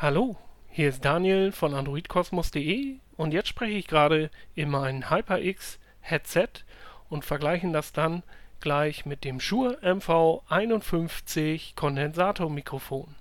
Hallo, hier ist Daniel von androidkosmos.de und jetzt spreche ich gerade in mein HyperX Headset und vergleichen das dann gleich mit dem Shure MV51 Kondensatormikrofon.